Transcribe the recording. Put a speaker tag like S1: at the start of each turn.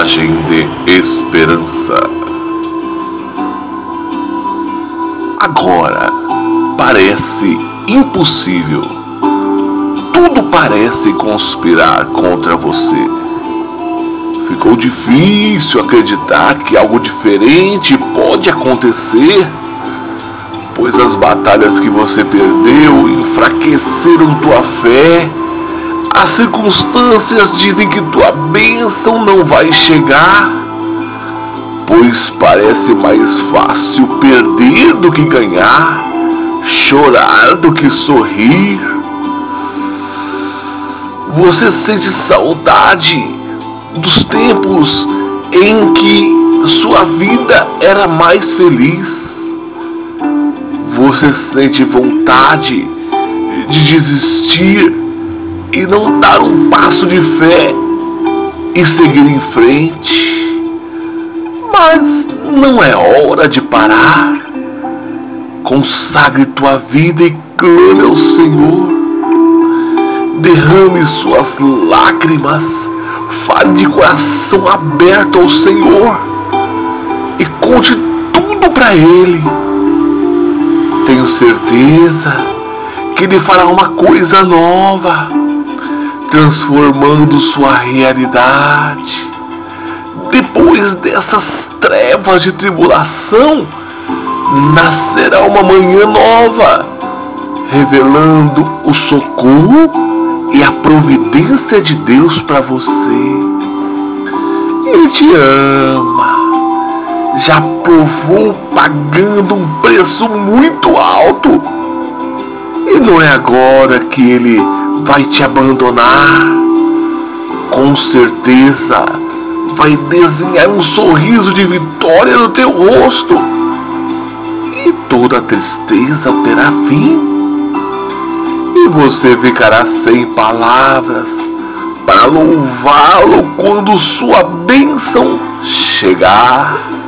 S1: mensagem de esperança. Agora parece impossível. Tudo parece conspirar contra você. Ficou difícil acreditar que algo diferente pode acontecer, pois as batalhas que você perdeu enfraqueceram tua fé as circunstâncias dizem que tua bênção não vai chegar, pois parece mais fácil perder do que ganhar, chorar do que sorrir. Você sente saudade dos tempos em que sua vida era mais feliz. Você sente vontade de desistir e não dar um passo de fé e seguir em frente. Mas não é hora de parar. Consagre tua vida e clame ao Senhor. Derrame suas lágrimas. Fale de coração aberto ao Senhor e conte tudo para Ele. Tenho certeza que Ele fará uma coisa nova transformando sua realidade. Depois dessas trevas de tribulação, nascerá uma manhã nova, revelando o socorro e a providência de Deus para você. Ele te ama, já provou pagando um preço muito alto, e não é agora que ele vai te abandonar. Com certeza vai desenhar um sorriso de vitória no teu rosto. E toda tristeza terá fim. E você ficará sem palavras para louvá-lo quando sua bênção chegar.